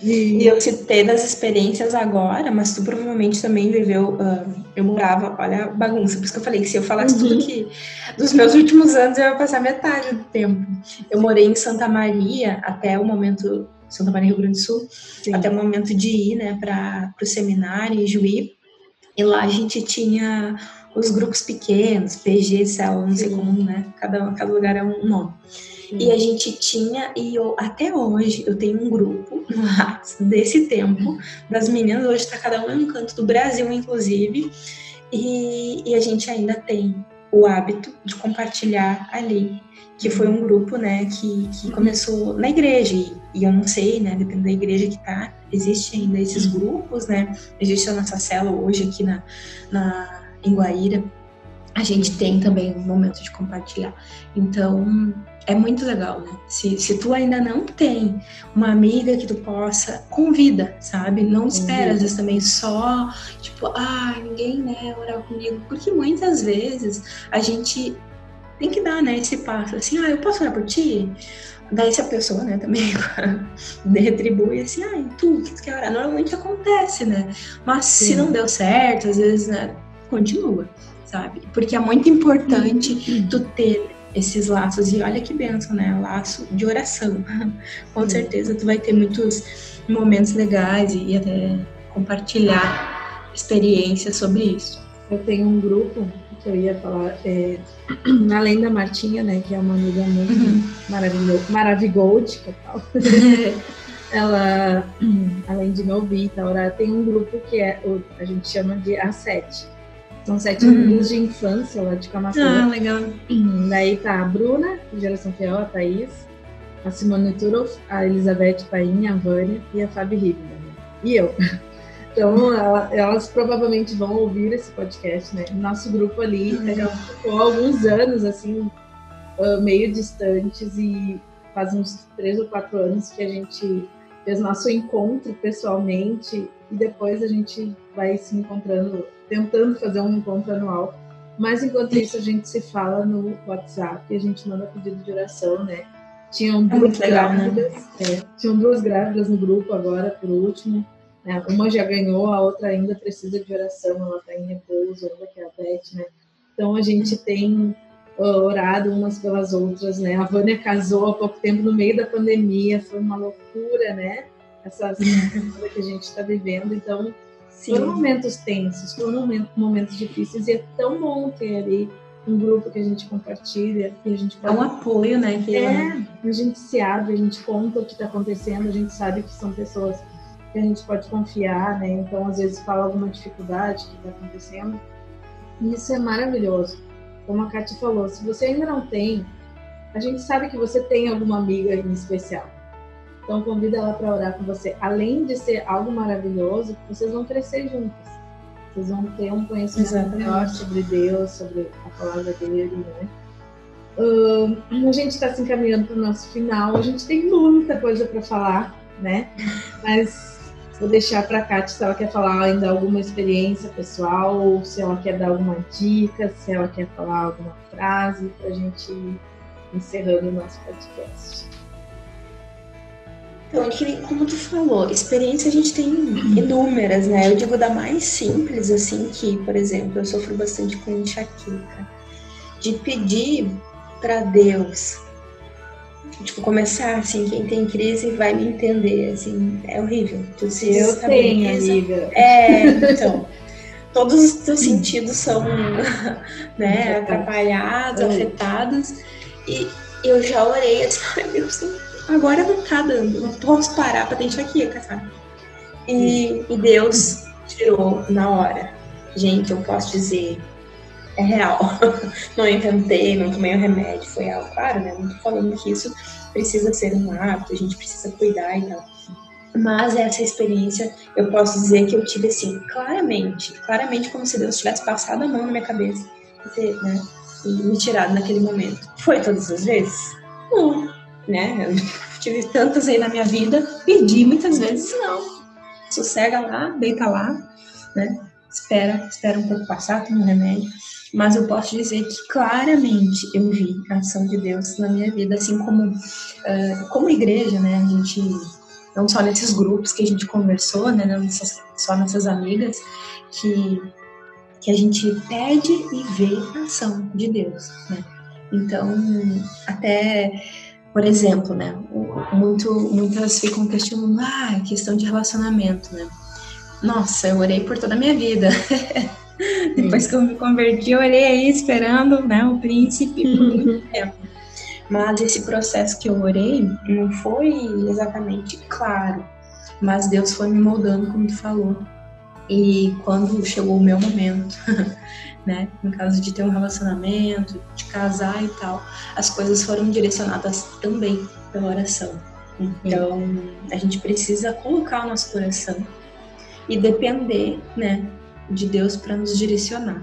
E... eu citei das experiências agora, mas tu provavelmente também viveu. Uh, eu morava, olha a bagunça, por isso que eu falei que se eu falasse uhum. tudo que dos meus últimos anos eu ia passar metade do tempo. Eu morei em Santa Maria até o momento Santa Maria, Rio Grande do Sul, Sim. até o momento de ir, né, para o seminário em Juí. E lá a gente tinha os grupos pequenos, PG, célula, não sei como, né? Cada, cada lugar é um nome. Sim. E a gente tinha, e eu, até hoje eu tenho um grupo desse tempo, das meninas, hoje está cada um em um canto do Brasil, inclusive, e, e a gente ainda tem o hábito de compartilhar ali que foi um grupo, né, que, que começou na igreja, e, e eu não sei, né, dependendo da igreja que tá, existe ainda esses grupos, né, existe a nossa célula hoje aqui na, na, em Guaíra, a gente tem também um momento de compartilhar. Então, é muito legal, né? Se, se tu ainda não tem uma amiga que tu possa, convida, sabe? Não espera, às vezes também só, tipo, ah, ninguém, né, orar comigo. Porque muitas vezes a gente tem que dar, né, esse passo, assim, ah, eu posso orar por ti? Daí se a pessoa, né, também retribui assim, ah, tu, que tu quer orar? Normalmente acontece, né? Mas Sim. se não deu certo, às vezes, né, continua, sabe? Porque é muito importante uhum. tu ter esses laços, e olha que benção, né, laço de oração. Com certeza tu vai ter muitos momentos legais e até compartilhar experiências sobre isso. Eu tenho um grupo que eu ia falar, é, além da Martinha, né, que é uma amiga muito uhum. maravilhosa, maravigold, que tal. ela, além de e orar, tem um grupo que é, a gente chama de A7. São sete uhum. amigos de infância lá de Camacuã. Ah, legal. Daí tá a Bruna, Geração Fiel, a Thaís, a Simone Turoff, a Elizabeth Painha, a Vânia e a Fabi Ribeiro. E eu. Então, ela, elas provavelmente vão ouvir esse podcast, né? Nosso grupo ali uhum. já ficou alguns anos, assim, uh, meio distantes e faz uns três ou quatro anos que a gente fez nosso encontro pessoalmente e depois a gente vai se encontrando, tentando fazer um encontro anual. Mas enquanto isso, a gente se fala no WhatsApp e a gente manda pedido de oração, né? Tinham é duas é legal, né? grávidas, né? é, tinham duas grávidas no grupo agora, por último. Né? Uma já ganhou, a outra ainda precisa de oração, ela está em repouso, ainda que é a Beth, né? Então a gente tem uh, orado umas pelas outras, né? A Vânia casou há pouco tempo no meio da pandemia, foi uma loucura, né? Essa coisa que a gente está vivendo, então Sim. foram momentos tensos, foram momentos difíceis e é tão bom ter ali um grupo que a gente compartilha, que a gente pode... É um apoio, né? Que é, a gente se abre, a gente conta o que está acontecendo, a gente sabe que são pessoas que a gente pode confiar, né? Então, às vezes, fala alguma dificuldade que está acontecendo. E isso é maravilhoso. Como a Kátia falou, se você ainda não tem, a gente sabe que você tem alguma amiga em especial. Então, convida ela para orar com você. Além de ser algo maravilhoso, vocês vão crescer juntas. Vocês vão ter um conhecimento maior sobre Deus, sobre a palavra dele, né? Uh, a gente está se encaminhando para o nosso final. A gente tem muita coisa para falar, né? Mas Vou deixar para a Kátia se ela quer falar ainda alguma experiência pessoal, ou se ela quer dar alguma dica, se ela quer falar alguma frase, para a gente ir encerrando o nosso podcast. Então, como tu falou, experiência a gente tem inúmeras, né? Eu digo da mais simples, assim, que, por exemplo, eu sofro bastante com enxaqueca. De pedir para Deus, tipo, começar, assim, quem tem crise vai me entender, assim, é horrível. Tu se eu tenho, amiga. É, então... todos os teus sentidos são né, atrapalhados, afetados. E eu já orei assim, meu Deus, agora não tá dando, não posso parar pra ter enxaqueca, sabe? E, e Deus tirou na hora. Gente, eu posso dizer, é real. Não inventei, não tomei o um remédio, foi algo, claro, né? Não tô falando que isso precisa ser um hábito, a gente precisa cuidar e tal. Mas essa experiência, eu posso dizer que eu tive assim, claramente, claramente como se Deus tivesse passado a mão na minha cabeça né, e me tirado naquele momento. Foi todas as vezes? Não, né? Eu tive tantas aí na minha vida, pedi muitas vezes não. Sossega lá, deita lá, né? Espera, espera um pouco passar, toma um remédio. Mas eu posso dizer que claramente eu vi a ação de Deus na minha vida, assim como uh, como igreja, né? A gente não só nesses grupos que a gente conversou, né, não só nessas amigas, que, que a gente pede e vê a ação de Deus, né? Então, até, por exemplo, né, muito, muitas ficam questionando, ah, questão de relacionamento, né? Nossa, eu orei por toda a minha vida. Depois que eu me converti, eu orei aí esperando, né, o príncipe por muito tempo. Mas esse processo que eu orei não foi exatamente claro, mas Deus foi me moldando, como tu falou. E quando chegou o meu momento, né, no caso de ter um relacionamento, de casar e tal, as coisas foram direcionadas também pela oração. Então, a gente precisa colocar o nosso coração e depender, né, de Deus para nos direcionar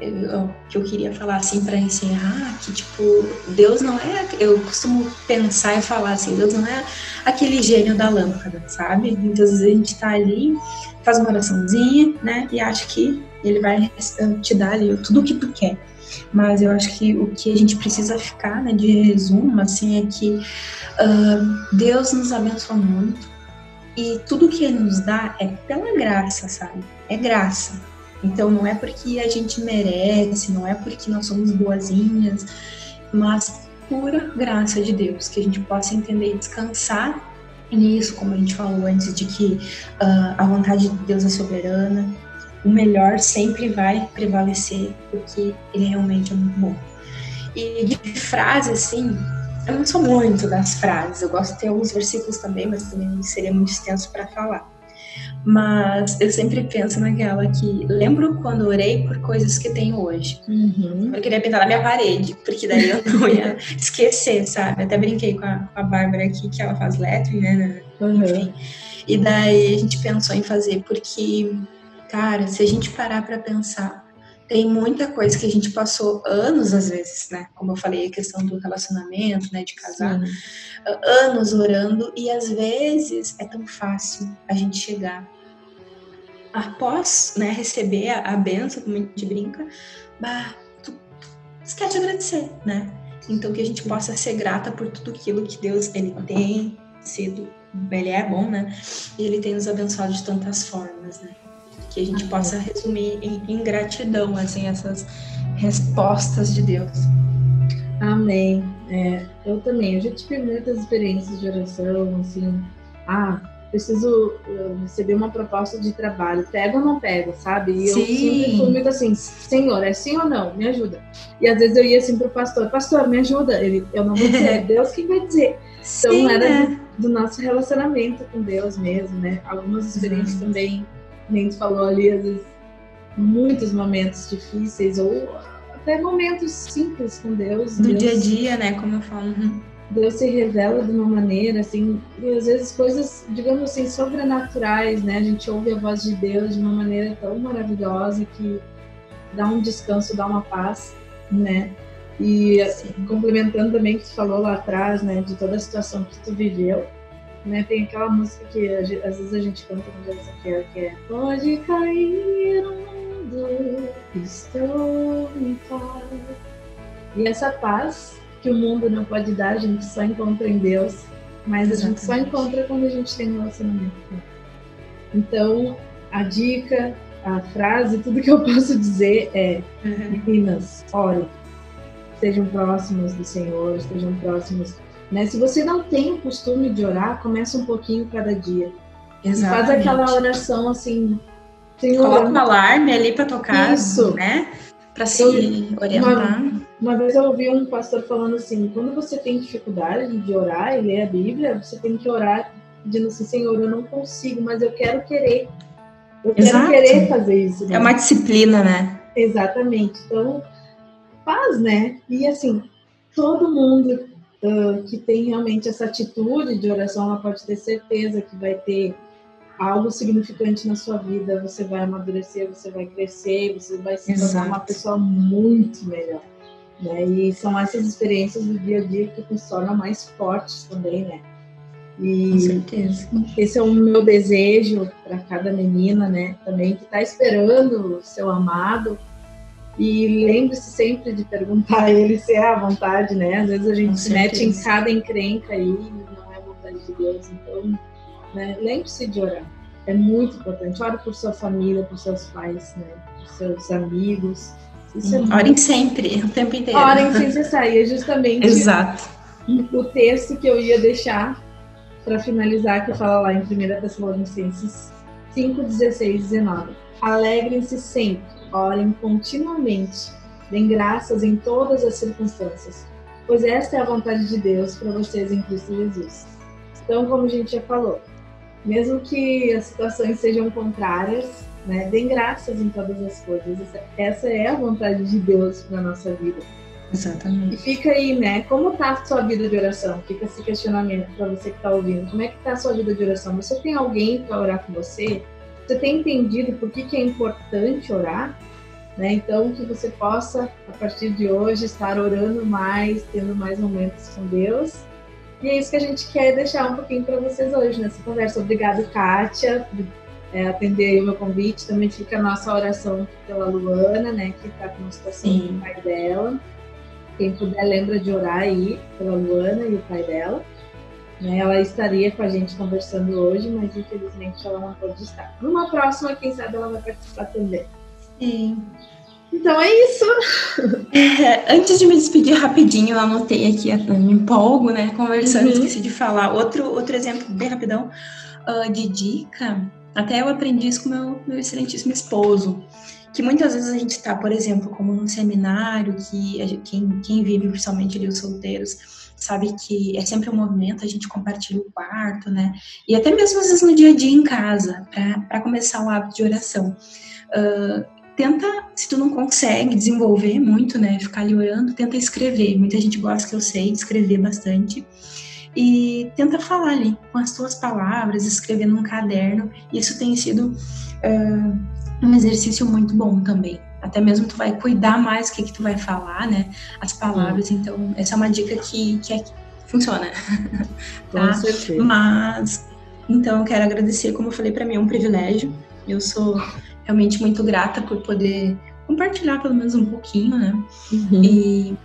eu, que eu queria falar assim para encerrar, que tipo, Deus não é, eu costumo pensar e falar assim, Deus não é aquele gênio da lâmpada, sabe? Muitas vezes a gente tá ali, faz uma oraçãozinha, né, e acha que ele vai te dar ali tudo o que tu quer. Mas eu acho que o que a gente precisa ficar, né, de resumo, assim, é que uh, Deus nos abençoa muito e tudo que Ele nos dá é pela graça, sabe? É graça então não é porque a gente merece, não é porque nós somos boazinhas, mas pura graça de Deus, que a gente possa entender e descansar nisso, como a gente falou antes, de que uh, a vontade de Deus é soberana, o melhor sempre vai prevalecer, porque Ele realmente é muito bom. E de frase, assim, eu não sou muito das frases, eu gosto de ter alguns versículos também, mas também seria muito extenso para falar. Mas eu sempre penso naquela que lembro quando orei por coisas que tenho hoje. Uhum. Eu queria pintar na minha parede, porque daí eu não ia esquecer, sabe? Até brinquei com a, com a Bárbara aqui, que ela faz lettering, né? Uhum. Enfim. E daí a gente pensou em fazer, porque, cara, se a gente parar para pensar, tem muita coisa que a gente passou anos, às vezes, né? Como eu falei, a questão do relacionamento, né? De casar. Sim. Anos orando, e às vezes é tão fácil a gente chegar após né, receber a, a benção, como a gente brinca, bah, tu, quer te agradecer, né? Então que a gente possa ser grata por tudo aquilo que Deus ele tem sido, ele é bom, né? E ele tem nos abençoado de tantas formas, né? Que a gente possa resumir em, em gratidão, assim, essas respostas de Deus. Amém. É, eu também, eu já tive muitas experiências de oração, assim, ah, preciso receber uma proposta de trabalho, pego ou não pego, sabe? E sim. eu sempre fui muito assim, Senhor, é sim ou não? Me ajuda. E às vezes eu ia assim pro pastor, pastor, me ajuda. Ele, eu não vou dizer, é Deus quem vai dizer. Então sim, era né? do, do, nosso relacionamento com Deus mesmo, né? Algumas experiências uhum. também, nem tu falou ali, às vezes, muitos momentos difíceis ou até momentos simples com Deus. Do Deus, dia a dia, né? Como eu falo. Uhum. Deus se revela de uma maneira, assim, e às vezes coisas, digamos assim, sobrenaturais, né? A gente ouve a voz de Deus de uma maneira tão maravilhosa que dá um descanso, dá uma paz, né? E assim, complementando também o que tu falou lá atrás, né, de toda a situação que tu viveu, né? Tem aquela música que às vezes a gente canta no dia Ezequiel, que é Pode cair o mundo, estou em paz. E essa paz que o mundo não pode dar, a gente só encontra em Deus. mas Exatamente. a gente só encontra quando a gente tem um relacionamento. Então, a dica, a frase, tudo que eu posso dizer é: uhum. meninas, orem, estejam próximos do Senhor, estejam próximos. Né? Se você não tem o costume de orar, começa um pouquinho cada dia. Exatamente. Faz aquela oração assim. Senhor, Coloca um alarme ali para tocar, Isso. né? Para se eu, orientar. Uma, uma, vez eu ouvi um pastor falando assim: quando você tem dificuldade de orar e ler a Bíblia, você tem que orar dizendo assim: Senhor, eu não consigo, mas eu quero querer. Eu Exato. quero querer fazer isso. Né? É uma disciplina, né? Exatamente. Então, faz, né? E assim, todo mundo uh, que tem realmente essa atitude de oração, ela pode ter certeza que vai ter algo significante na sua vida, você vai amadurecer, você vai crescer, você vai se Exato. tornar uma pessoa muito melhor. Né? E são essas experiências do dia a dia que nos tornam mais fortes também, né? E Com certeza. Esse é o meu desejo para cada menina, né? Também que está esperando o seu amado e lembre-se sempre de perguntar a ele se é a vontade, né? Às vezes a gente se mete em cada encrenca aí e não é a vontade de Deus. Então, né? lembre-se de orar. É muito importante. Ore por sua família, por seus pais, né? Por seus amigos. Isso é muito... Orem sempre, o tempo inteiro. Orem sem cessar. E é justamente Exato. o texto que eu ia deixar para finalizar, que fala lá em 1 Tessalonicenses 5, 16 19. Alegrem-se sempre orem continuamente, deem graças em todas as circunstâncias, pois esta é a vontade de Deus para vocês em Cristo Jesus. Então, como a gente já falou, mesmo que as situações sejam contrárias, né, deem graças em todas as coisas. Essa é a vontade de Deus para nossa vida. Exatamente. E fica aí, né? Como está a sua vida de oração? Fica esse questionamento para você que está ouvindo. Como é que está a sua vida de oração? Você tem alguém para orar com você? Você tem entendido por que, que é importante orar? Né? Então, que você possa, a partir de hoje, estar orando mais, tendo mais momentos com Deus. E é isso que a gente quer deixar um pouquinho para vocês hoje nessa conversa. Obrigado, Kátia, por é, atender o meu convite. Também fica a nossa oração pela Luana, né, que está com uma situação Sim. com o pai dela. Quem puder, lembra de orar aí pela Luana e o pai dela. Né? Ela estaria com a gente conversando hoje, mas infelizmente ela não pode estar. Numa próxima, quem sabe ela vai participar também. Sim. Então é isso. É, antes de me despedir rapidinho, eu anotei aqui, eu me empolgo, né? Conversando, uhum. esqueci de falar. Outro, outro exemplo, bem rapidão, uh, de dica. Até eu aprendi isso com meu, meu excelentíssimo esposo. Que muitas vezes a gente está, por exemplo, como num seminário, que gente, quem, quem vive, principalmente ali os solteiros, sabe que é sempre um movimento, a gente compartilha o quarto, né? E até mesmo às vezes no dia a dia em casa, para começar o hábito de oração. Uh, tenta, se tu não consegue desenvolver muito, né, ficar ali orando, tenta escrever. Muita gente gosta que eu sei de escrever bastante. E tenta falar ali com as tuas palavras, escrever num caderno. Isso tem sido uh, um exercício muito bom também até mesmo tu vai cuidar mais do que, que tu vai falar, né? As palavras. Hum. Então, essa é uma dica que, que, é, que funciona. tá? Com certeza. Mas, então, eu quero agradecer, como eu falei, para mim é um privilégio. Eu sou realmente muito grata por poder compartilhar pelo menos um pouquinho, né? Uhum. E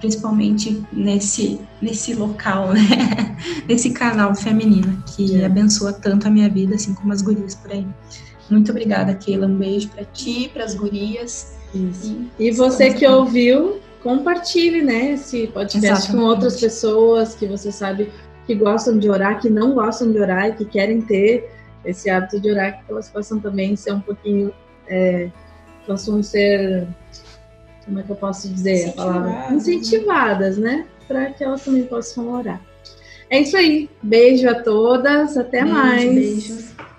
principalmente nesse, nesse local, né? nesse canal feminino que é. abençoa tanto a minha vida, assim como as gurias por aí. Muito obrigada, Keila. Um beijo para ti, para as gurias. Isso. E, você que ouviu, compartilhe, né, esse podcast Exatamente. com outras pessoas que você sabe que gostam de orar, que não gostam de orar e que querem ter esse hábito de orar, que elas possam também ser um pouquinho, é, possam ser, como é que eu posso dizer a palavra? Incentivadas, né? Para que elas também possam orar. É isso aí. Beijo a todas. Até beijo, mais. Beijo.